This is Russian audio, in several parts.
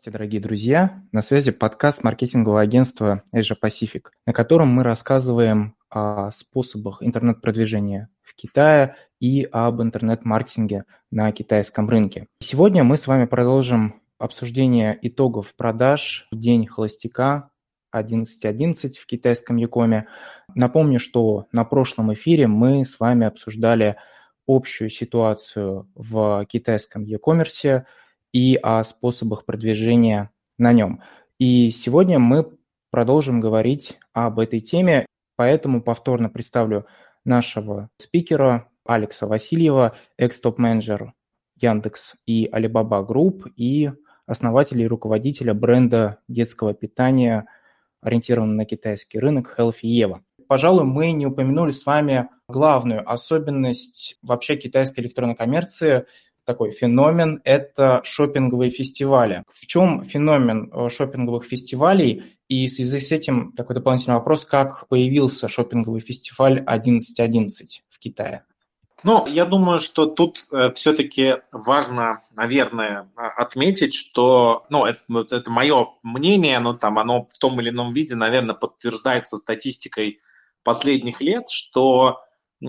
Здравствуйте, дорогие друзья! На связи подкаст маркетингового агентства Asia Pacific, на котором мы рассказываем о способах интернет-продвижения в Китае и об интернет-маркетинге на китайском рынке. Сегодня мы с вами продолжим обсуждение итогов продаж в день холостяка 11.11 в китайском Якоме. Напомню, что на прошлом эфире мы с вами обсуждали общую ситуацию в китайском e-commerce – и о способах продвижения на нем. И сегодня мы продолжим говорить об этой теме, поэтому повторно представлю нашего спикера Алекса Васильева, экс-топ-менеджер Яндекс и Alibaba Group и основатель и руководителя бренда детского питания, ориентированного на китайский рынок Healthy Eva. Пожалуй, мы не упомянули с вами главную особенность вообще китайской электронной коммерции – такой феномен – это шопинговые фестивали. В чем феномен э, шопинговых фестивалей? И в связи с этим такой дополнительный вопрос, как появился шопинговый фестиваль 11.11 в Китае? Ну, я думаю, что тут э, все-таки важно, наверное, а, отметить, что, ну, это, это мое мнение, но там оно в том или ином виде, наверное, подтверждается статистикой последних лет, что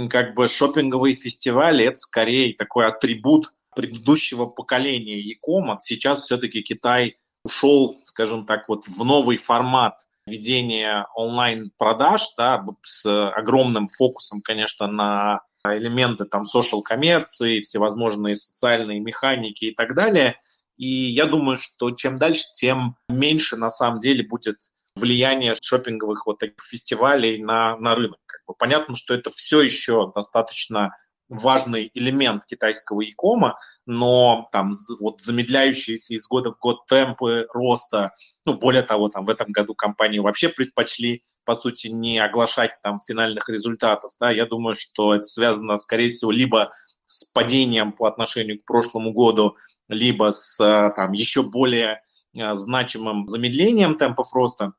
как бы шопинговые фестивали это скорее такой атрибут предыдущего поколения Якома. Сейчас все-таки Китай ушел, скажем так, вот в новый формат ведения онлайн-продаж, да, с огромным фокусом, конечно, на элементы там social коммерции, всевозможные социальные механики и так далее. И я думаю, что чем дальше, тем меньше на самом деле будет влияние шопинговых вот таких фестивалей на, на рынок. Как бы понятно, что это все еще достаточно важный элемент китайского икома, но там вот замедляющиеся из года в год темпы роста, ну, более того, там в этом году компании вообще предпочли, по сути, не оглашать там финальных результатов, да, я думаю, что это связано, скорее всего, либо с падением по отношению к прошлому году, либо с там еще более а, значимым замедлением темпов роста.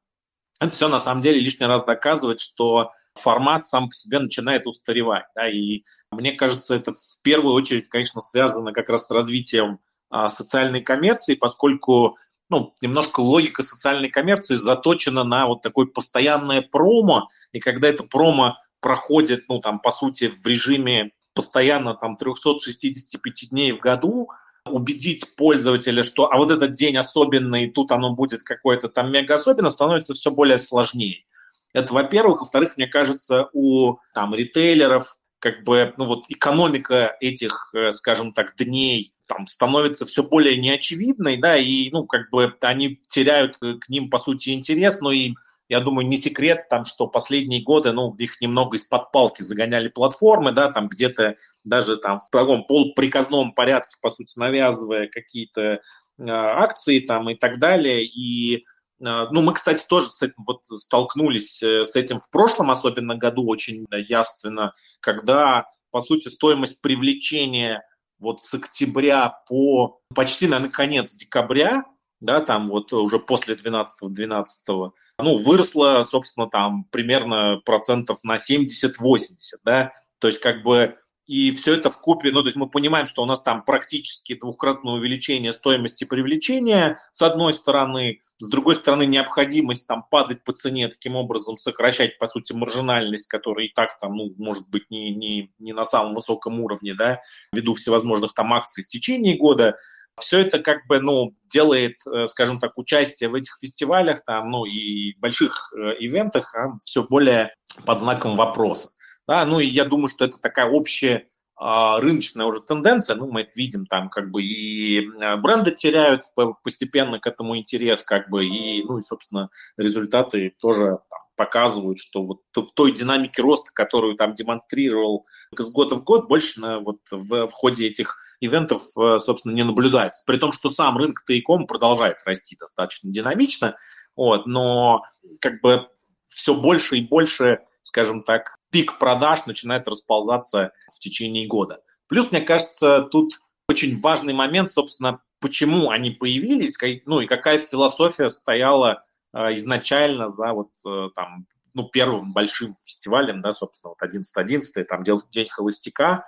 Это все на самом деле лишний раз доказывает, что формат сам по себе начинает устаревать. Да, и мне кажется, это в первую очередь, конечно, связано как раз с развитием а, социальной коммерции, поскольку ну, немножко логика социальной коммерции заточена на вот такое постоянное промо, и когда это промо проходит, ну, там, по сути, в режиме постоянно там 365 дней в году, убедить пользователя, что а вот этот день особенный, тут оно будет какое-то там мега особенно, становится все более сложнее. Это, во-первых. Во-вторых, мне кажется, у там, ритейлеров как бы, ну вот экономика этих, э, скажем так, дней там становится все более неочевидной, да, и, ну, как бы они теряют к ним, по сути, интерес, но и я думаю, не секрет, там, что последние годы, ну, их немного из-под палки загоняли платформы, да, там где-то даже там в таком полуприказном порядке, по сути, навязывая какие-то э, акции там и так далее, и ну, мы, кстати, тоже с этим вот столкнулись э, с этим в прошлом, особенно году, очень ясно, когда, по сути, стоимость привлечения вот с октября по почти, наверное, конец декабря, да, там вот уже после 12-12, ну, выросла, собственно, там примерно процентов на 70-80, да, то есть как бы и все это в купе, ну, то есть мы понимаем, что у нас там практически двукратное увеличение стоимости привлечения, с одной стороны, с другой стороны, необходимость там падать по цене, таким образом сокращать, по сути, маржинальность, которая и так там, ну, может быть, не, не, не на самом высоком уровне, да, ввиду всевозможных там акций в течение года, все это как бы, ну, делает, э, скажем так, участие в этих фестивалях, там, ну, и больших э, ивентах а, все более под знаком вопроса. Да, ну и я думаю, что это такая общая а, рыночная уже тенденция, ну, мы это видим, там как бы и а, бренды теряют постепенно к этому интерес, как бы, и, ну, и, собственно, результаты тоже там, показывают, что вот той динамики роста, которую там демонстрировал с года в год, больше на, вот, в, в ходе этих ивентов, э, собственно, не наблюдается. При том, что сам рынок Тайком продолжает расти достаточно динамично, вот, но как бы все больше и больше скажем так, пик продаж начинает расползаться в течение года. Плюс, мне кажется, тут очень важный момент, собственно, почему они появились, ну и какая философия стояла э, изначально за вот э, там, ну, первым большим фестивалем, да, собственно, вот 11.11, там День холостяка,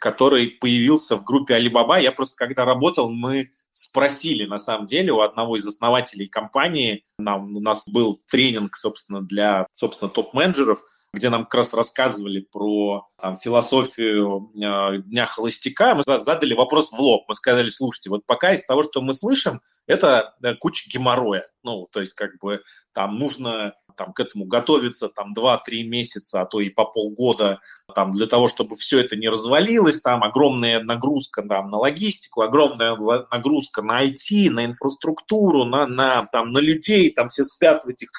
который появился в группе Alibaba. Я просто, когда работал, мы спросили, на самом деле, у одного из основателей компании, нам, у нас был тренинг, собственно, для, собственно, топ-менеджеров, где нам как раз рассказывали про там, философию э, Дня Холостяка, мы задали вопрос в лоб. Мы сказали, слушайте, вот пока из того, что мы слышим, это да, куча геморроя. Ну, то есть, как бы, там нужно там, к этому готовиться там 2-3 месяца, а то и по полгода, там, для того, чтобы все это не развалилось, там огромная нагрузка там, на логистику, огромная нагрузка на IT, на инфраструктуру, на, на, там, на людей, там все спят в этих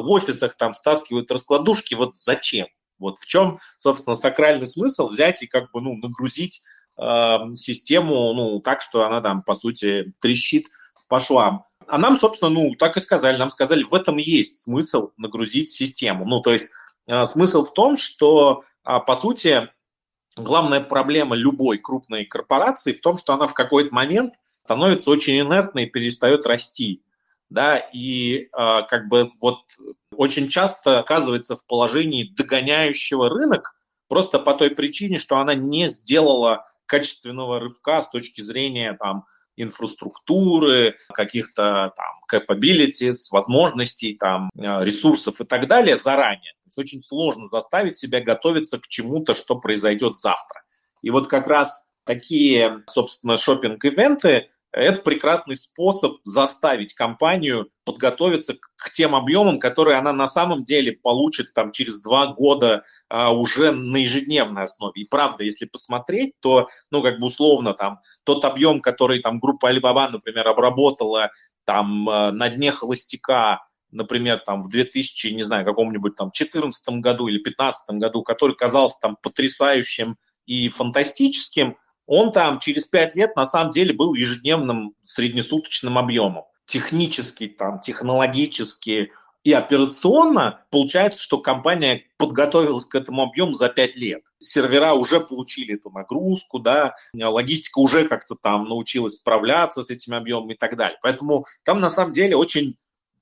в офисах, там стаскивают раскладушки, вот зачем? Вот в чем, собственно, сакральный смысл взять и как бы, ну, нагрузить э, систему, ну, так, что она там, по сути, трещит по швам. А нам, собственно, ну, так и сказали. Нам сказали, в этом есть смысл нагрузить систему. Ну, то есть э, смысл в том, что, э, по сути, главная проблема любой крупной корпорации в том, что она в какой-то момент становится очень инертной и перестает расти. Да, и э, как бы вот очень часто оказывается в положении догоняющего рынок просто по той причине, что она не сделала качественного рывка с точки зрения там, инфраструктуры, каких-то там capabilities, возможностей, там, э, ресурсов и так далее заранее. То есть очень сложно заставить себя готовиться к чему-то, что произойдет завтра. И вот как раз такие, собственно, шопинг-ивенты это прекрасный способ заставить компанию подготовиться к тем объемам, которые она на самом деле получит там через два года а, уже на ежедневной основе. И правда, если посмотреть, то, ну, как бы условно, там, тот объем, который там группа Alibaba, например, обработала там а, на дне холостяка, например, там в 2000, не знаю, каком-нибудь там 14 году или 15 году, который казался там потрясающим и фантастическим, он там через пять лет на самом деле был ежедневным среднесуточным объемом. Технически, там, технологически и операционно получается, что компания подготовилась к этому объему за пять лет. Сервера уже получили эту нагрузку, да, логистика уже как-то там научилась справляться с этим объемом и так далее. Поэтому там на самом деле очень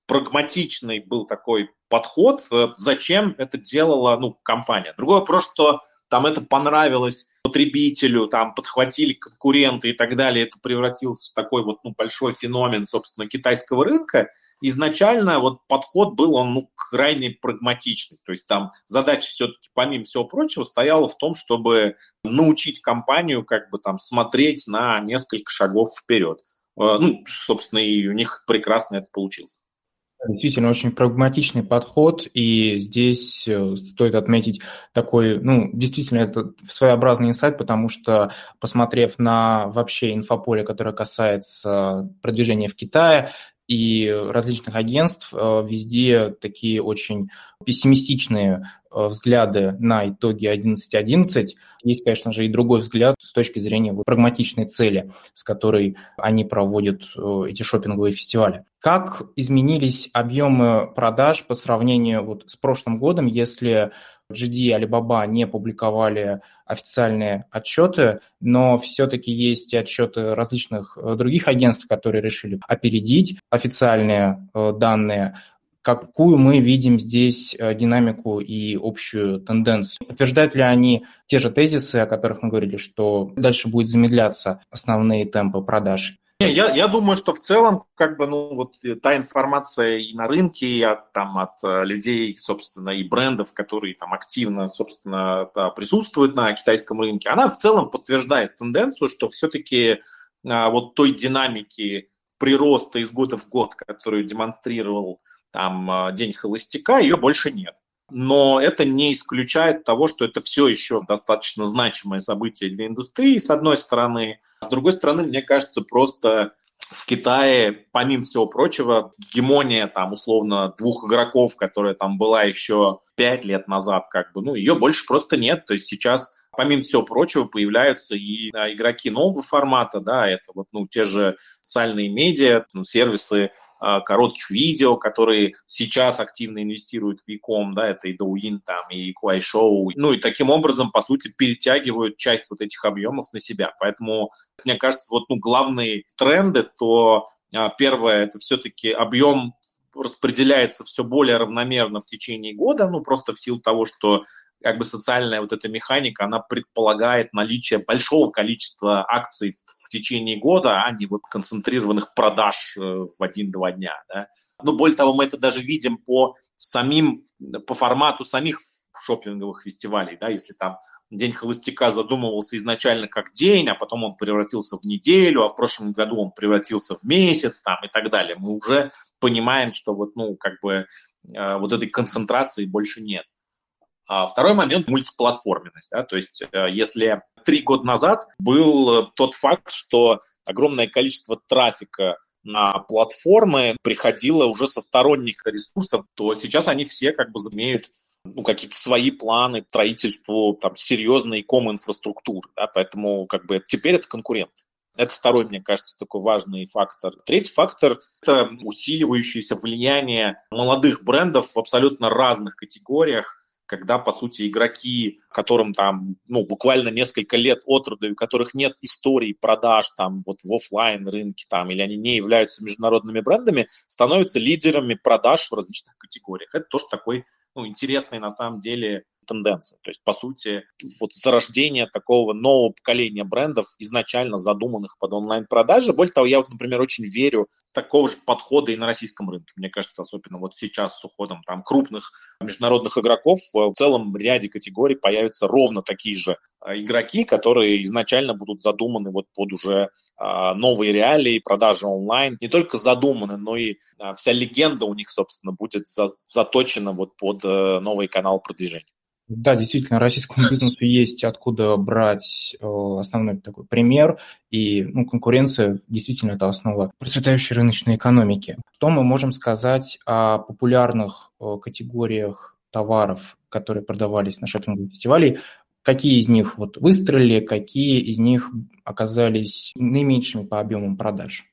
прагматичный был такой подход, э, зачем это делала ну, компания. Другой вопрос, что там это понравилось потребителю, там подхватили конкуренты и так далее, это превратился в такой вот ну, большой феномен, собственно, китайского рынка. Изначально вот подход был, он ну, крайне прагматичный. То есть там задача все-таки, помимо всего прочего, стояла в том, чтобы научить компанию как бы там смотреть на несколько шагов вперед. Э, ну, собственно, и у них прекрасно это получилось. Действительно, очень прагматичный подход, и здесь э, стоит отметить такой, ну, действительно, это своеобразный инсайт, потому что, посмотрев на вообще инфополе, которое касается продвижения в Китае, и различных агентств, э, везде такие очень пессимистичные э, взгляды на итоги 11.11. Есть, конечно же, и другой взгляд с точки зрения прагматичной цели, с которой они проводят э, эти шопинговые фестивали. Как изменились объемы продаж по сравнению вот с прошлым годом, если GD и Alibaba не публиковали официальные отчеты, но все-таки есть отчеты различных э, других агентств, которые решили опередить официальные э, данные. Какую мы видим здесь э, динамику и общую тенденцию? Подтверждают ли они те же тезисы, о которых мы говорили, что дальше будет замедляться основные темпы продаж? Я, я думаю, что в целом, как бы, ну, вот э, та информация и на рынке, и от, там, от э, людей, собственно, и брендов, которые там активно, собственно, присутствуют на китайском рынке, она в целом подтверждает тенденцию, что все-таки а, вот той динамики прироста из года в год, которую демонстрировал там а, День холостяка, ее больше нет но это не исключает того, что это все еще достаточно значимое событие для индустрии, с одной стороны. С другой стороны, мне кажется, просто в Китае, помимо всего прочего, гемония там условно двух игроков, которая там была еще пять лет назад, как бы, ну, ее больше просто нет. То есть сейчас помимо всего прочего, появляются и игроки нового формата, да, это вот, ну, те же социальные медиа, ну, сервисы а, коротких видео, которые сейчас активно инвестируют в e-com, да, это и Douyin, там, и Kuaishou, ну и таким образом, по сути, перетягивают часть вот этих объемов на себя. Поэтому, мне кажется, вот ну, главные тренды, то а, первое, это все-таки объем распределяется все более равномерно в течение года, ну, просто в силу того, что как бы социальная вот эта механика, она предполагает наличие большого количества акций в течение года, а не вот концентрированных продаж э, в один-два дня. Да? Ну, более того, мы это даже видим по самим, по формату самих шопинговых фестивалей, да, если там День холостяка задумывался изначально как день, а потом он превратился в неделю, а в прошлом году он превратился в месяц там, и так далее. Мы уже понимаем, что вот, ну, как бы э, вот этой концентрации больше нет. А второй момент – мультиплатформенность. Да? То есть э, если три года назад был тот факт, что огромное количество трафика на платформы приходило уже со сторонних ресурсов, то сейчас они все как бы имеют ну, какие-то свои планы строительству там, серьезной ком-инфраструктуры. Да? Поэтому как бы теперь это конкурент. Это второй, мне кажется, такой важный фактор. Третий фактор – это усиливающееся влияние молодых брендов в абсолютно разных категориях когда, по сути, игроки, которым там, ну, буквально несколько лет от роду, у которых нет истории продаж там вот в офлайн рынке там, или они не являются международными брендами, становятся лидерами продаж в различных категориях. Это тоже такой ну, интересный на самом деле тенденция. То есть, по сути, вот зарождение такого нового поколения брендов, изначально задуманных под онлайн-продажи. Более того, я вот, например, очень верю такого же подхода и на российском рынке. Мне кажется, особенно вот сейчас с уходом там крупных международных игроков в целом ряде категорий появятся ровно такие же а, игроки, которые изначально будут задуманы вот под уже а, новые реалии, продажи онлайн. Не только задуманы, но и а, вся легенда у них, собственно, будет за, заточена вот под а, новый канал продвижения. Да, действительно, российскому бизнесу есть откуда брать э, основной такой пример, и ну, конкуренция действительно это основа процветающей рыночной экономики. Что мы можем сказать о популярных э, категориях товаров, которые продавались на шопинговом фестивале, какие из них вот выстрелили, какие из них оказались наименьшими по объемам продаж?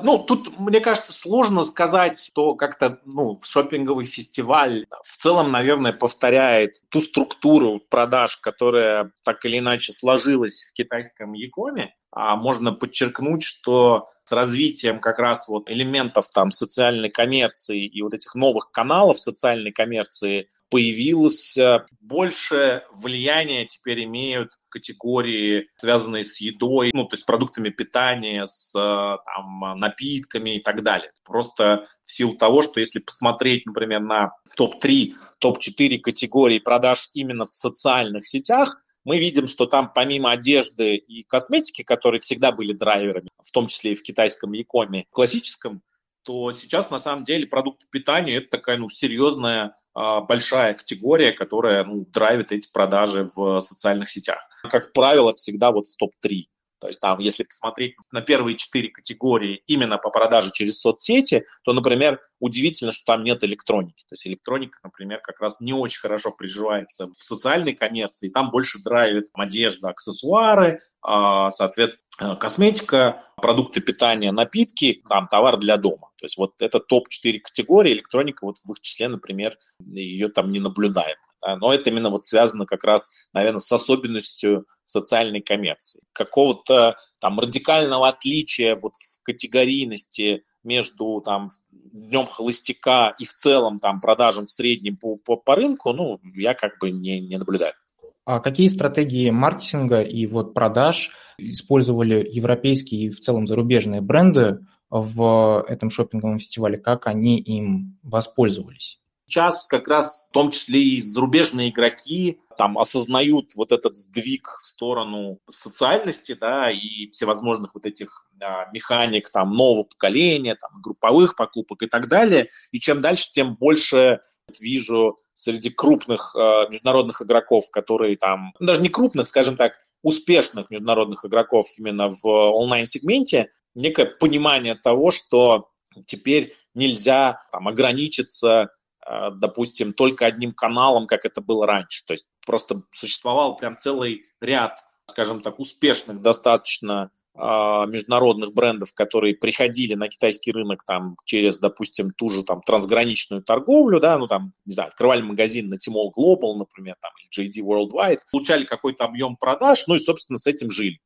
Ну, тут, мне кажется, сложно сказать, что как-то, ну, шопинговый фестиваль в целом, наверное, повторяет ту структуру продаж, которая так или иначе сложилась в китайском Якоме. А можно подчеркнуть, что с развитием как раз вот элементов там социальной коммерции и вот этих новых каналов социальной коммерции появилось э, больше влияния теперь имеют категории, связанные с едой, ну, то есть продуктами питания, с э, там, напитками и так далее. Просто в силу того, что если посмотреть, например, на топ-3, топ-4 категории продаж именно в социальных сетях, мы видим, что там помимо одежды и косметики, которые всегда были драйверами, в том числе и в китайском якоме классическом, то сейчас на самом деле продукты питания это такая ну, серьезная а, большая категория, которая ну, драйвит эти продажи в социальных сетях. Как правило, всегда вот в топ-3. То есть там, если посмотреть на первые четыре категории именно по продаже через соцсети, то, например, удивительно, что там нет электроники. То есть электроника, например, как раз не очень хорошо приживается в социальной коммерции. Там больше драйвит одежда, аксессуары, а, соответственно, косметика, продукты питания, напитки, там товар для дома. То есть вот это топ-4 категории, электроника вот в их числе, например, ее там не наблюдаем. Но это именно вот связано как раз, наверное, с особенностью социальной коммерции. Какого-то там радикального отличия вот в категорийности между там днем холостяка и в целом там продажам в среднем по, по, по рынку, ну, я как бы не, не наблюдаю. А какие стратегии маркетинга и вот продаж использовали европейские и в целом зарубежные бренды в этом шопинговом фестивале? Как они им воспользовались? Сейчас как раз в том числе и зарубежные игроки там осознают вот этот сдвиг в сторону социальности, да, и всевозможных вот этих да, механик там нового поколения, там групповых покупок и так далее. И чем дальше, тем больше вижу среди крупных э, международных игроков, которые там, ну, даже не крупных, скажем так, успешных международных игроков именно в онлайн-сегменте, некое понимание того, что теперь нельзя там ограничиться допустим, только одним каналом, как это было раньше. То есть просто существовал прям целый ряд, скажем так, успешных достаточно а, международных брендов, которые приходили на китайский рынок там через, допустим, ту же там трансграничную торговлю, да, ну там, не знаю, открывали магазин на Tmall Global, например, там, или JD Worldwide, получали какой-то объем продаж, ну и, собственно, с этим жили.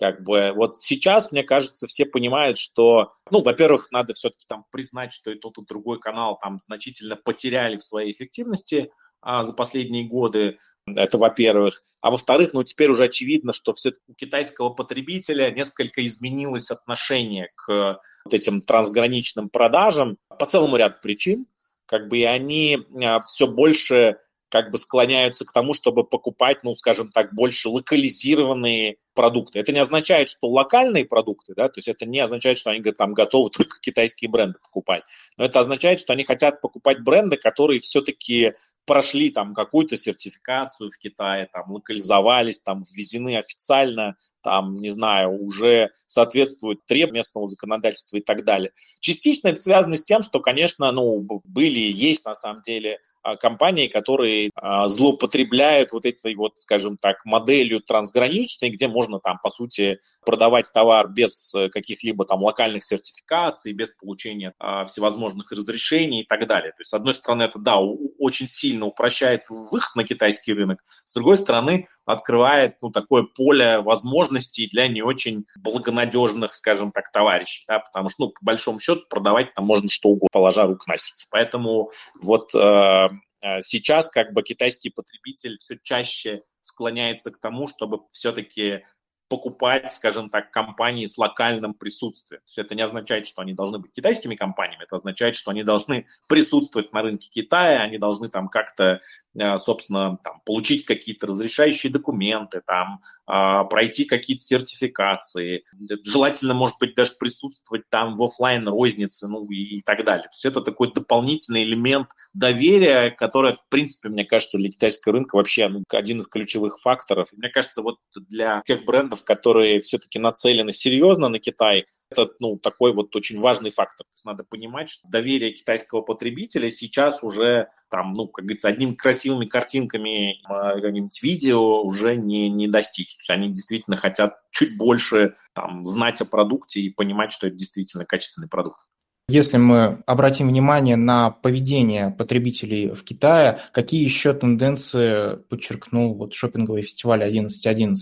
Как бы вот сейчас, мне кажется, все понимают, что, ну, во-первых, надо все-таки там признать, что и тот, и другой канал там значительно потеряли в своей эффективности а, за последние годы. Это во-первых. А во-вторых, ну теперь уже очевидно, что все-таки у китайского потребителя несколько изменилось отношение к вот этим трансграничным продажам по целому ряду причин. Как бы и они а, все больше как бы склоняются к тому, чтобы покупать, ну, скажем так, больше локализированные продукты. Это не означает, что локальные продукты, да, то есть это не означает, что они там готовы только китайские бренды покупать, но это означает, что они хотят покупать бренды, которые все-таки прошли там какую-то сертификацию в Китае, там локализовались, там ввезены официально, там, не знаю, уже соответствуют требованиям местного законодательства и так далее. Частично это связано с тем, что, конечно, ну, были и есть на самом деле компании, которые а, злоупотребляют вот этой вот, скажем так, моделью трансграничной, где можно там, по сути, продавать товар без э, каких-либо там локальных сертификаций, без получения а, всевозможных разрешений и так далее. То есть, с одной стороны, это, да, очень сильно упрощает выход на китайский рынок, с другой стороны, открывает ну, такое поле возможностей для не очень благонадежных, скажем так, товарищей, да, потому что, ну, по большому счету, продавать там можно что угодно, положа руку на сердце. Поэтому вот э, э, сейчас как бы китайский потребитель все чаще склоняется к тому, чтобы все-таки покупать, скажем так, компании с локальным присутствием. То есть это не означает, что они должны быть китайскими компаниями, это означает, что они должны присутствовать на рынке Китая, они должны там как-то, э, собственно, там, получить какие-то разрешающие документы, там, а, пройти какие-то сертификации, желательно, может быть, даже присутствовать там в офлайн рознице, ну и, и так далее. То есть это такой дополнительный элемент доверия, который, в принципе, мне кажется, для китайского рынка вообще ну, один из ключевых факторов. Мне кажется, вот для тех брендов, которые все-таки нацелены серьезно на Китай, это ну, такой вот очень важный фактор. Надо понимать, что доверие китайского потребителя сейчас уже там, ну, как говорится, одними красивыми картинками, каким-нибудь видео уже не, не достичь. То есть они действительно хотят чуть больше там, знать о продукте и понимать, что это действительно качественный продукт. Если мы обратим внимание на поведение потребителей в Китае, какие еще тенденции подчеркнул вот шопинговый фестиваль 11.11?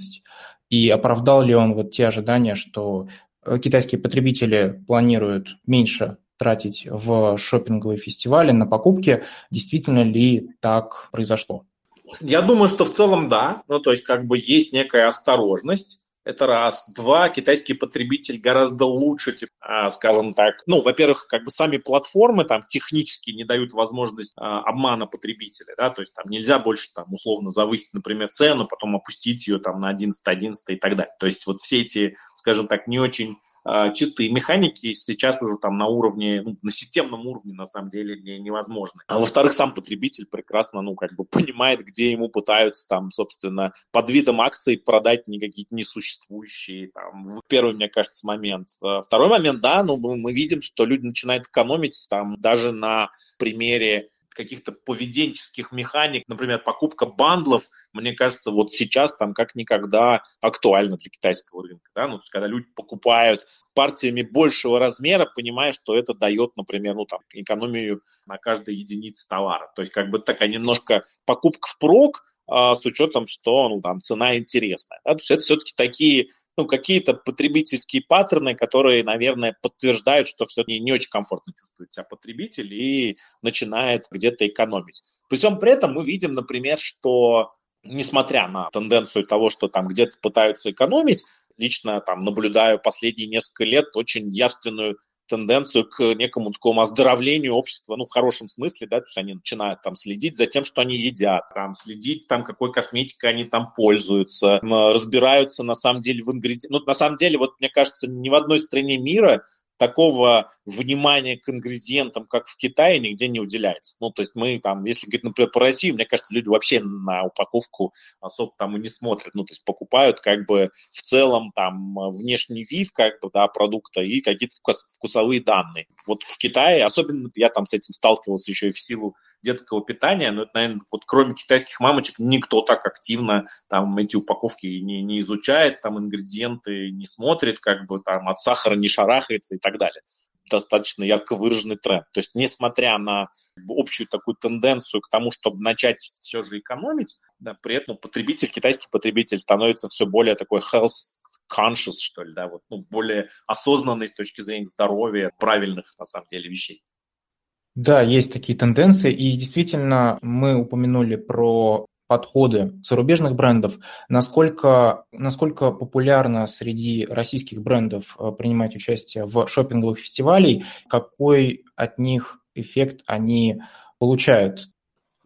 И оправдал ли он вот те ожидания, что э, китайские потребители планируют меньше тратить в шопинговые фестивали на покупки. Действительно ли так произошло? Я думаю, что в целом да. Ну, то есть, как бы есть некая осторожность. Это раз. Два, китайский потребитель гораздо лучше, типа, а, скажем так, ну, во-первых, как бы сами платформы там технически не дают возможность а, обмана потребителя, да, то есть там нельзя больше там условно завысить, например, цену, потом опустить ее там на 11, 11 и так далее. То есть вот все эти, скажем так, не очень чистые механики сейчас уже там на уровне, ну, на системном уровне на самом деле не, невозможны. А во-вторых, сам потребитель прекрасно, ну, как бы понимает, где ему пытаются там, собственно, под видом акций продать не какие-то несуществующие. Там, первый, мне кажется, момент. А второй момент, да, ну, мы видим, что люди начинают экономить там даже на примере каких-то поведенческих механик, например, покупка бандлов, мне кажется, вот сейчас там как никогда актуально для китайского рынка. Да? Ну, то есть, когда люди покупают партиями большего размера, понимая, что это дает, например, ну, там, экономию на каждой единице товара. То есть, как бы такая немножко покупка впрок, с учетом, что ну, там, цена интересная. Да? То есть это все-таки такие ну, какие-то потребительские паттерны, которые, наверное, подтверждают, что все не, не очень комфортно чувствует себя потребитель и начинает где-то экономить. При всем при этом мы видим, например, что несмотря на тенденцию того, что там где-то пытаются экономить, лично там наблюдаю последние несколько лет очень явственную тенденцию к некому такому оздоровлению общества, ну, в хорошем смысле, да, то есть они начинают там следить за тем, что они едят, там, следить там, какой косметикой они там пользуются, разбираются на самом деле в ингредиентах. Ну, на самом деле, вот мне кажется, ни в одной стране мира такого внимания к ингредиентам, как в Китае, нигде не уделяется. Ну, то есть мы там, если говорить, например, по России, мне кажется, люди вообще на упаковку особо там и не смотрят. Ну, то есть покупают как бы в целом там внешний вид как бы, да, продукта и какие-то вкусовые данные. Вот в Китае, особенно я там с этим сталкивался еще и в силу детского питания, но это, наверное, вот кроме китайских мамочек никто так активно там эти упаковки не, не изучает, там ингредиенты не смотрит, как бы там от сахара не шарахается и так далее достаточно ярко выраженный тренд. То есть, несмотря на общую такую тенденцию к тому, чтобы начать все же экономить, да, при этом потребитель, китайский потребитель становится все более такой health conscious, что ли, да, вот, ну, более осознанный с точки зрения здоровья, правильных, на самом деле, вещей. Да, есть такие тенденции, и действительно мы упомянули про подходы зарубежных брендов, насколько, насколько популярно среди российских брендов э, принимать участие в шопинговых фестивалях, какой от них эффект они получают?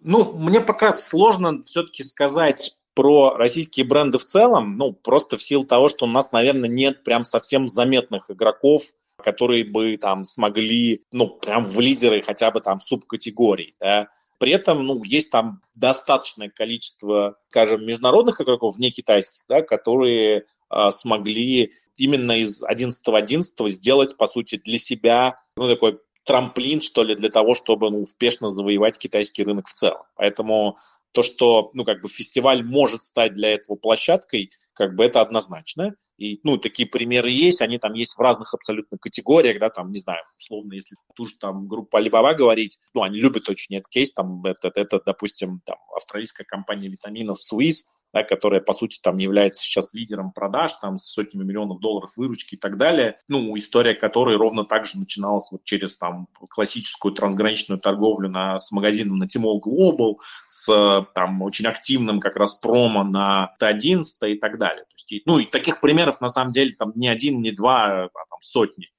Ну, мне пока сложно все-таки сказать про российские бренды в целом, ну, просто в силу того, что у нас, наверное, нет прям совсем заметных игроков, которые бы там смогли, ну, прям в лидеры хотя бы там субкатегорий, да. При этом, ну, есть там достаточное количество, скажем, международных игроков, не китайских, да, которые э, смогли именно из 11.11 сделать, по сути, для себя, ну, такой трамплин, что ли, для того, чтобы ну, успешно завоевать китайский рынок в целом. Поэтому то, что, ну, как бы фестиваль может стать для этого площадкой, как бы это однозначно. И, ну, такие примеры есть, они там есть в разных абсолютно категориях, да, там, не знаю, условно, если ту же там группа Alibaba говорить, ну, они любят очень этот кейс, там, это, это допустим, там, австралийская компания витаминов Swiss, да, которая, по сути, там является сейчас лидером продаж, там, с сотнями миллионов долларов выручки и так далее. Ну, история которой ровно так же начиналась вот через, там, классическую трансграничную торговлю на, с магазином на Tmall Global, с, там, очень активным как раз промо на 111 и так далее. То есть, ну, и таких примеров, на самом деле, там, не один, не два, а там, сотни.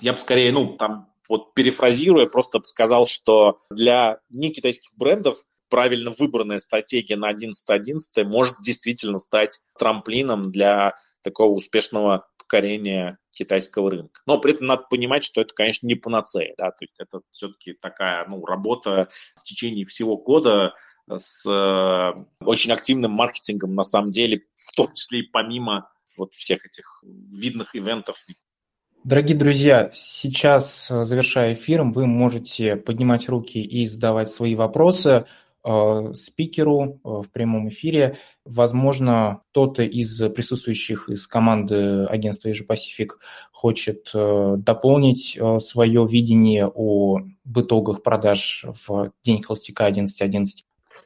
Я бы скорее, ну, там, вот перефразируя, просто сказал, что для некитайских брендов правильно выбранная стратегия на 11.11 может действительно стать трамплином для такого успешного покорения китайского рынка. Но при этом надо понимать, что это, конечно, не панацея, да, то есть это все-таки такая, ну, работа в течение всего года с э, очень активным маркетингом, на самом деле, в том числе и помимо вот всех этих видных ивентов. Дорогие друзья, сейчас, э, завершая эфир, вы можете поднимать руки и задавать свои вопросы. Э, спикеру э, в прямом эфире. Возможно, кто-то из присутствующих из команды агентства Asia Pacific хочет э, дополнить свое видение о итогах продаж в день холостяка 11.11.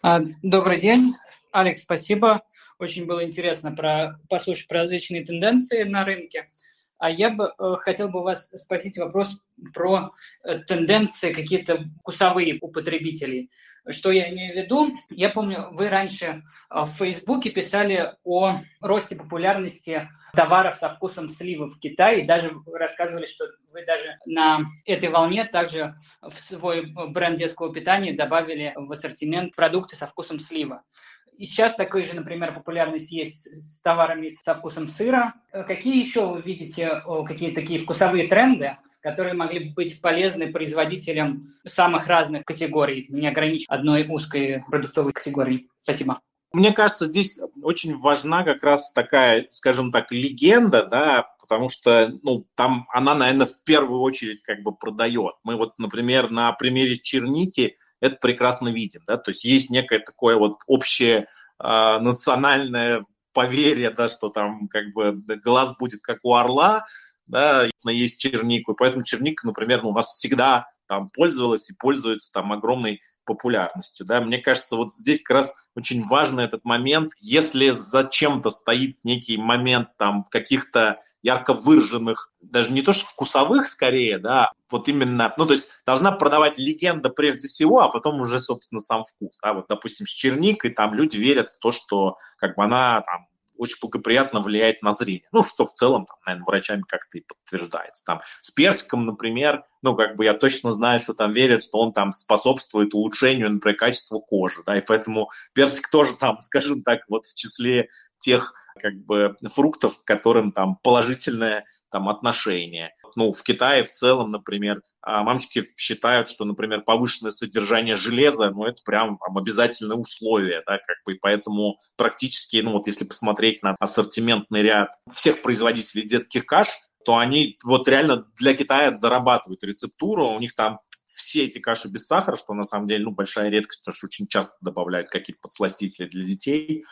А, добрый день. Алекс, спасибо. Очень было интересно про, послушать про различные тенденции на рынке. А я бы э, хотел бы вас спросить вопрос про э, тенденции какие-то вкусовые у потребителей. Что я имею в виду? Я помню, вы раньше э, в Фейсбуке писали о росте популярности товаров со вкусом сливы в Китае, и даже рассказывали, что вы даже на этой волне также в свой бренд детского питания добавили в ассортимент продукты со вкусом слива. И сейчас такой же, например, популярность есть с товарами со вкусом сыра. Э, какие еще вы видите какие такие вкусовые тренды, которые могли быть полезны производителям самых разных категорий, не ограничив одной узкой продуктовой категории? Спасибо. Мне кажется, здесь очень важна как раз такая, скажем так, легенда, да, потому что, ну, там она, наверное, в первую очередь как бы продает. Мы вот, например, на примере черники – это прекрасно видим. Да? То есть есть некое такое вот общее э, национальное поверье, да, что там как бы глаз будет как у орла, да, есть чернику. И поэтому черника, например, у нас всегда там пользовалась и пользуется там огромной популярностью. Да? Мне кажется, вот здесь как раз очень важный этот момент. Если зачем-то стоит некий момент там каких-то ярко выраженных, даже не то что вкусовых скорее, да, вот именно, ну, то есть должна продавать легенда прежде всего, а потом уже, собственно, сам вкус. Да? Вот, допустим, с черникой там люди верят в то, что как бы она там очень благоприятно влияет на зрение. Ну, что в целом, там, наверное, врачами как-то и подтверждается. Там, с персиком, например, ну, как бы я точно знаю, что там верят, что он там способствует улучшению, например, качества кожи, да, и поэтому персик тоже там, скажем так, вот в числе тех как бы фруктов, которым там положительное там отношения. Ну, в Китае в целом, например, а, мамочки считают, что, например, повышенное содержание железа, ну, это прям обязательное условие, да, как бы, и поэтому практически, ну, вот если посмотреть на ассортиментный ряд всех производителей детских каш, то они вот реально для Китая дорабатывают рецептуру, у них там все эти каши без сахара, что на самом деле ну, большая редкость, потому что очень часто добавляют какие-то подсластители для детей.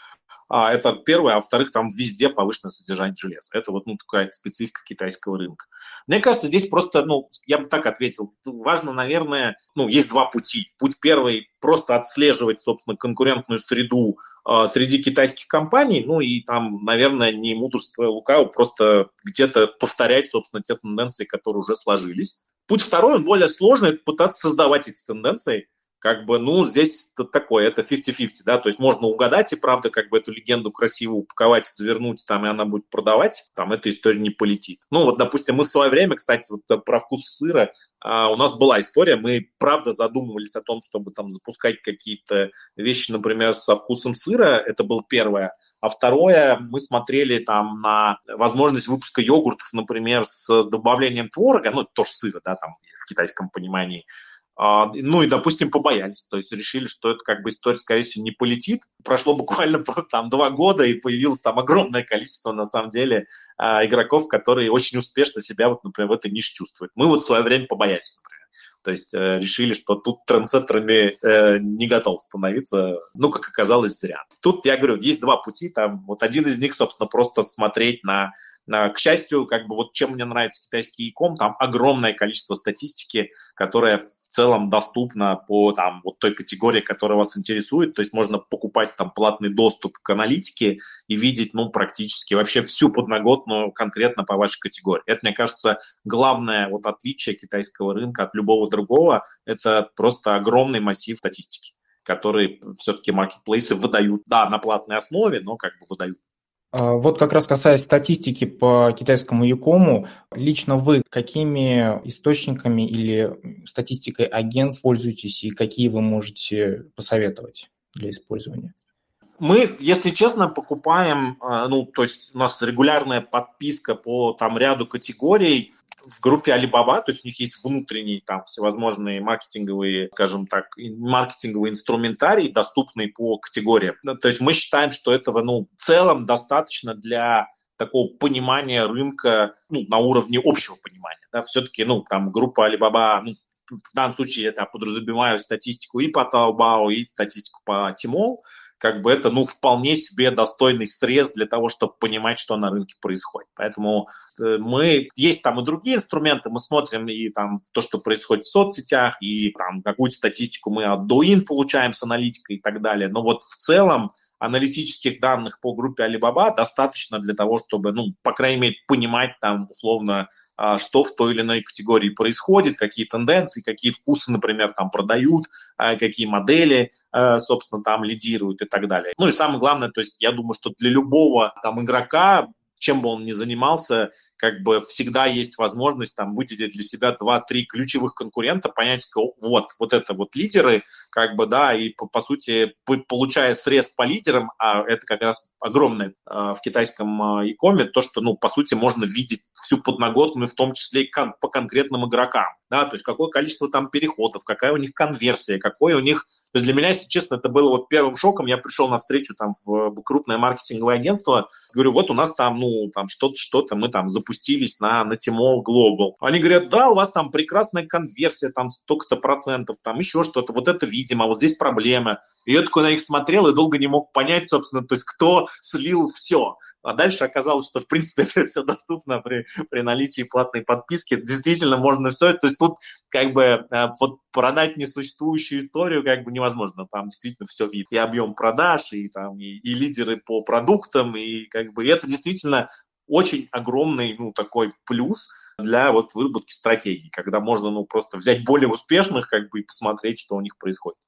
А, это первое. А во-вторых, там везде повышенное содержание железа. Это вот ну, такая специфика китайского рынка. Мне кажется, здесь просто, ну, я бы так ответил, важно, наверное, ну, есть два пути. Путь первый – просто отслеживать, собственно, конкурентную среду э, среди китайских компаний, ну, и там, наверное, не мудрство лукаво, просто где-то повторять, собственно, те тенденции, которые уже сложились. Путь второй, он более сложный, пытаться создавать эти тенденции, как бы, ну, здесь такое, это 50-50, да, то есть можно угадать и, правда, как бы эту легенду красиво упаковать, завернуть там, и она будет продавать, там эта история не полетит. Ну, вот, допустим, мы в свое время, кстати, вот про вкус сыра, а, у нас была история, мы, правда, задумывались о том, чтобы там запускать какие-то вещи, например, со вкусом сыра, это было первое, а второе, мы смотрели там на возможность выпуска йогуртов, например, с добавлением творога, ну, тоже сыра, да, там в китайском понимании, ну и, допустим, побоялись, то есть решили, что это как бы история, скорее всего, не полетит. Прошло буквально там два года, и появилось там огромное количество, на самом деле, а, игроков, которые очень успешно себя, вот, например, в этой нише чувствуют. Мы вот в свое время побоялись, например. То есть э, решили, что тут трансеттерами э, не готов становиться, ну, как оказалось, зря. Тут, я говорю, есть два пути, там, вот один из них, собственно, просто смотреть на к счастью, как бы вот чем мне нравится китайский e-com, там огромное количество статистики, которая целом доступна по там, вот той категории, которая вас интересует. То есть можно покупать там платный доступ к аналитике и видеть ну, практически вообще всю подноготную конкретно по вашей категории. Это, мне кажется, главное вот отличие китайского рынка от любого другого. Это просто огромный массив статистики которые все-таки маркетплейсы выдают, да, на платной основе, но как бы выдают. А, вот как раз касаясь статистики по китайскому Якому, лично вы какими источниками или статистикой агентств пользуетесь и какие вы можете посоветовать для использования? Мы, если честно, покупаем, а, ну, то есть у нас регулярная подписка по там ряду категорий, в группе Alibaba, то есть у них есть внутренние там всевозможные маркетинговые, скажем так, маркетинговый инструментарий, доступный по категориям. Ну, то есть мы считаем, что этого, ну, в целом достаточно для такого понимания рынка ну, на уровне общего понимания. Да? Все-таки, ну, там группа Alibaba, ну, в данном случае я подразумеваю статистику и по Taobao, и статистику по Tmall, как бы это, ну, вполне себе достойный срез для того, чтобы понимать, что на рынке происходит. Поэтому э, мы, есть там и другие инструменты, мы смотрим и там то, что происходит в соцсетях, и там какую-то статистику мы от Douyin получаем с аналитикой и так далее. Но вот в целом аналитических данных по группе Alibaba достаточно для того, чтобы, ну, по крайней мере, понимать там условно, а, что в той или иной категории происходит, какие тенденции, какие вкусы, например, там продают, а, какие модели, а, собственно, там лидируют и так далее. Ну и самое главное, то есть я думаю, что для любого там игрока, чем бы он ни занимался, как бы всегда есть возможность там выделить для себя два-три ключевых конкурента, понять, вот, вот это вот лидеры, как бы, да, и по, по сути, получая срез по лидерам, а это как раз огромное э, в китайском икоме, то, что, ну, по сути, можно видеть всю подноготную, в том числе и кон- по конкретным игрокам, да, то есть какое количество там переходов, какая у них конверсия, какой у них то есть для меня, если честно, это было вот первым шоком. Я пришел на встречу там в крупное маркетинговое агентство, говорю, вот у нас там, ну, там что-то, что-то, мы там запустились на, на Tmall Global. Они говорят, да, у вас там прекрасная конверсия, там столько-то процентов, там еще что-то, вот это видимо, вот здесь проблема. И я такой на них смотрел и долго не мог понять, собственно, то есть кто слил все. А дальше оказалось, что, в принципе, это все доступно при, при наличии платной подписки. Действительно, можно все. То есть тут как бы э, вот продать несуществующую историю как бы невозможно. Там действительно все видно. И объем продаж, и, там, и, и лидеры по продуктам, и как бы и это действительно очень огромный, ну, такой плюс для вот выработки стратегии, когда можно, ну, просто взять более успешных, как бы, и посмотреть, что у них происходит.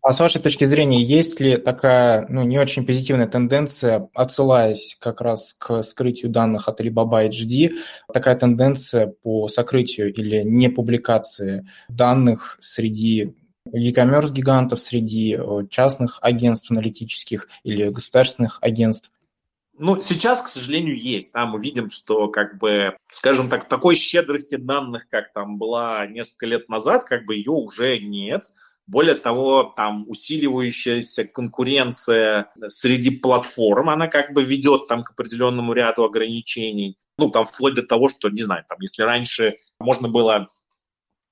А с вашей точки зрения, есть ли такая ну, не очень позитивная тенденция, отсылаясь как раз к скрытию данных от Alibaba HD, такая тенденция по сокрытию или не публикации данных среди e-commerce гигантов, среди э, частных агентств аналитических или государственных агентств? Ну, сейчас, к сожалению, есть. Да, мы видим, что, как бы, скажем так, такой щедрости данных, как там была несколько лет назад, как бы ее уже нет. Более того, там усиливающаяся конкуренция среди платформ, она как бы ведет там к определенному ряду ограничений. Ну, там вплоть до того, что, не знаю, там, если раньше можно было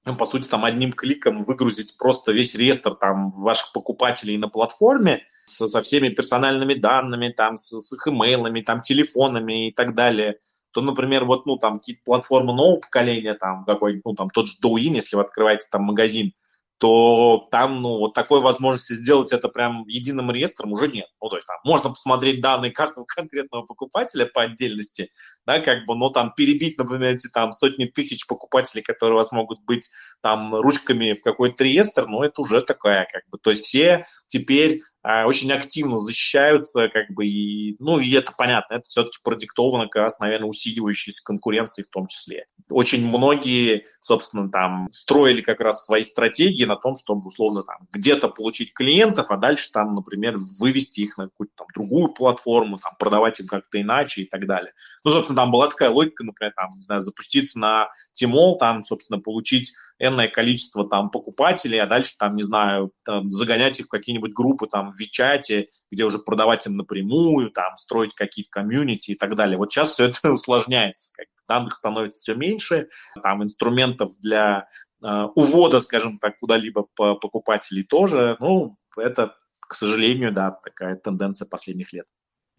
ну, по сути, там одним кликом выгрузить просто весь реестр там ваших покупателей на платформе со, со всеми персональными данными, там, с, с их имейлами, там, телефонами и так далее, то, например, вот, ну, там, какие-то платформы нового поколения, там, какой ну, там, тот же Douyin, если вы открываете там магазин, то там, ну, вот такой возможности сделать это прям единым реестром уже нет. Ну, то есть там можно посмотреть данные каждого конкретного покупателя по отдельности, да, как бы, но там перебить, например, эти там сотни тысяч покупателей, которые у вас могут быть там ручками в какой-то реестр, ну, это уже такая, как бы, то есть все теперь очень активно защищаются, как бы, и, ну, и это понятно, это все-таки продиктовано как раз, наверное, усиливающейся конкуренцией в том числе. Очень многие, собственно, там строили как раз свои стратегии на том, чтобы, условно, там где-то получить клиентов, а дальше там, например, вывести их на какую-то там другую платформу, там продавать им как-то иначе и так далее. Ну, собственно, там была такая логика, например, там, не знаю, запуститься на Тимол, там, собственно, получить энное количество там покупателей, а дальше там, не знаю, там, загонять их в какие-нибудь группы там в Вичате, где уже продавать им напрямую, там, строить какие-то комьюнити и так далее. Вот сейчас все это усложняется, данных становится все меньше, там инструментов для э, увода, скажем так, куда-либо по покупателей тоже, ну, это, к сожалению, да, такая тенденция последних лет.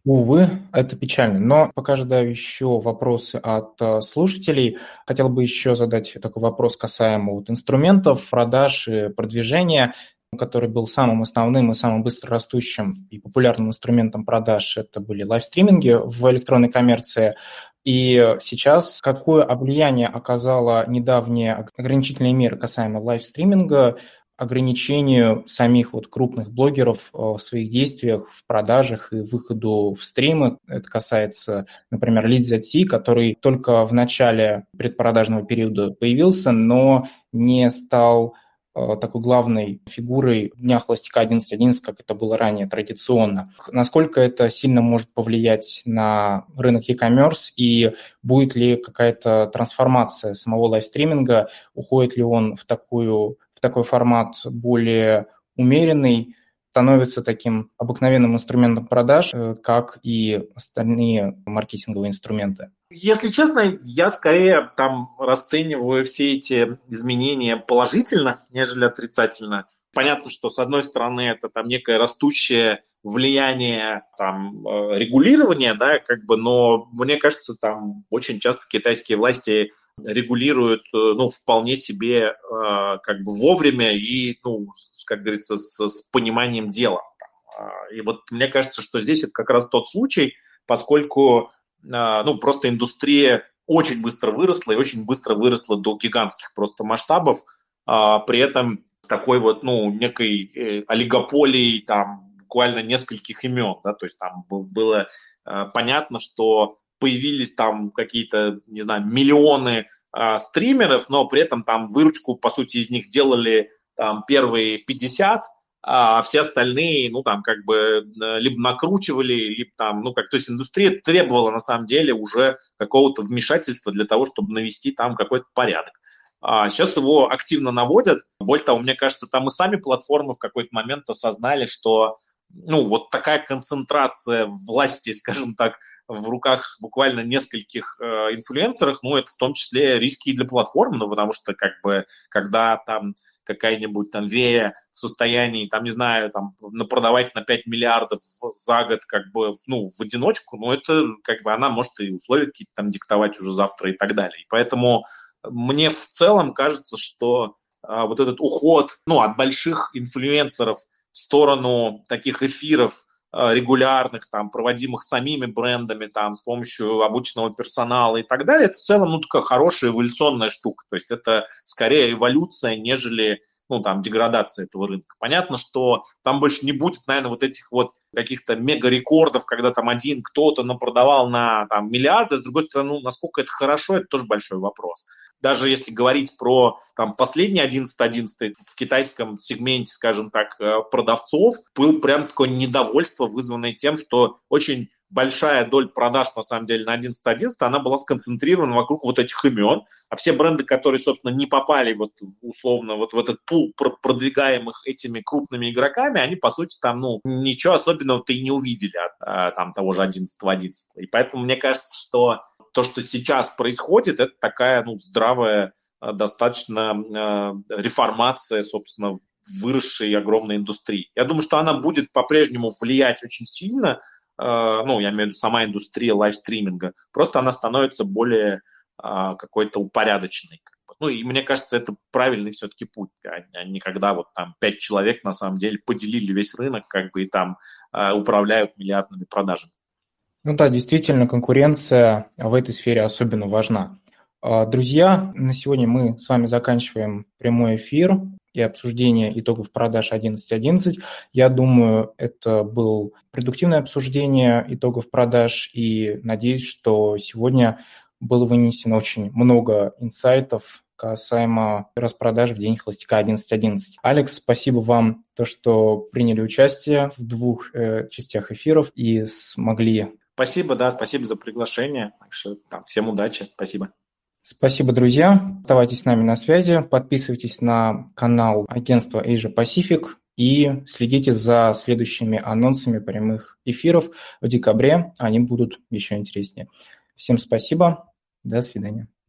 Увы, это печально. Но пока ожидаю еще вопросы от э, слушателей. Хотел бы еще задать такой вопрос касаемо вот инструментов, продаж и продвижения который был самым основным и самым быстро растущим и популярным инструментом продаж, это были лайвстриминги в электронной коммерции. И сейчас какое влияние оказала недавние ограничительные меры касаемо лайвстриминга ограничению самих вот крупных блогеров э, в своих действиях, в продажах и выходу в стримы. Это касается, например, Lead который только в начале предпродажного периода появился, но не стал такой главной фигурой Дня Холостяка 11.11, как это было ранее традиционно. Насколько это сильно может повлиять на рынок e-commerce и будет ли какая-то трансформация самого лайвстриминга, уходит ли он в такую в такой формат более умеренный, становится таким обыкновенным инструментом продаж, э, как и остальные маркетинговые инструменты? Если честно, я скорее там расцениваю все эти изменения положительно, нежели отрицательно. Понятно, что с одной стороны это там некое растущее влияние там э, регулирования, да, как бы, но мне кажется, там очень часто китайские власти регулируют, э, ну, вполне себе э, как бы вовремя и, ну, как говорится, с, с пониманием дела. И вот мне кажется, что здесь это как раз тот случай, поскольку, ну, просто индустрия очень быстро выросла и очень быстро выросла до гигантских просто масштабов, а, при этом такой вот, ну, некой олигополией там буквально нескольких имен, да, то есть там было понятно, что появились там какие-то, не знаю, миллионы э, стримеров, но при этом там выручку, по сути, из них делали там первые 50, а все остальные, ну, там, как бы, э, либо накручивали, либо там, ну, как, то есть индустрия требовала, на самом деле, уже какого-то вмешательства для того, чтобы навести там какой-то порядок. А сейчас его активно наводят. Более того, мне кажется, там и сами платформы в какой-то момент осознали, что, ну, вот такая концентрация власти, скажем так, в руках буквально нескольких э, инфлюенсеров, ну, это в том числе риски и для платформы, ну, потому что, как бы, когда там какая-нибудь там Вея в состоянии, там, не знаю, там, продавать на 5 миллиардов за год, как бы, ну, в одиночку, ну, это, как бы, она может и условия какие-то там диктовать уже завтра и так далее. И поэтому мне в целом кажется, что а, вот этот уход, ну, от больших инфлюенсеров в сторону таких эфиров, Э, регулярных, там, проводимых самими брендами, там, с помощью обученного персонала и так далее, это в целом, ну, такая хорошая эволюционная штука. То есть это скорее эволюция, нежели, ну, там, деградация этого рынка. Понятно, что там больше не будет, наверное, вот этих вот каких-то мега-рекордов, когда там один кто-то напродавал на там, миллиарды, с другой стороны, ну, насколько это хорошо, это тоже большой вопрос даже если говорить про там, последний 11-11 в китайском сегменте, скажем так, э, продавцов, был прям такое недовольство, вызванное тем, что очень большая доля продаж, на самом деле, на 11.11, она была сконцентрирована вокруг вот этих имен, а все бренды, которые, собственно, не попали вот условно вот в этот пул продвигаемых этими крупными игроками, они, по сути, там, ну, ничего особенного-то и не увидели от а, там того же 11.11. И поэтому мне кажется, что то, что сейчас происходит, это такая ну, здравая достаточно реформация, собственно, выросшей огромной индустрии. Я думаю, что она будет по-прежнему влиять очень сильно, ну, я имею в виду сама индустрия лайвстриминга, просто она становится более какой-то упорядоченной. Ну, и мне кажется, это правильный все-таки путь, а не когда вот там пять человек на самом деле поделили весь рынок, как бы и там управляют миллиардными продажами. Ну да, действительно, конкуренция в этой сфере особенно важна. А, друзья, на сегодня мы с вами заканчиваем прямой эфир и обсуждение итогов продаж 11.11. Я думаю, это было продуктивное обсуждение итогов продаж и надеюсь, что сегодня было вынесено очень много инсайтов касаемо распродаж в день холостяка 11.11. Алекс, спасибо вам, то, что приняли участие в двух э, частях эфиров и смогли Спасибо, да, спасибо за приглашение. Так что, там, всем удачи, спасибо. Спасибо, друзья. Оставайтесь с нами на связи. Подписывайтесь на канал агентства Asia Pacific и следите за следующими анонсами прямых эфиров в декабре. Они будут еще интереснее. Всем спасибо. До свидания.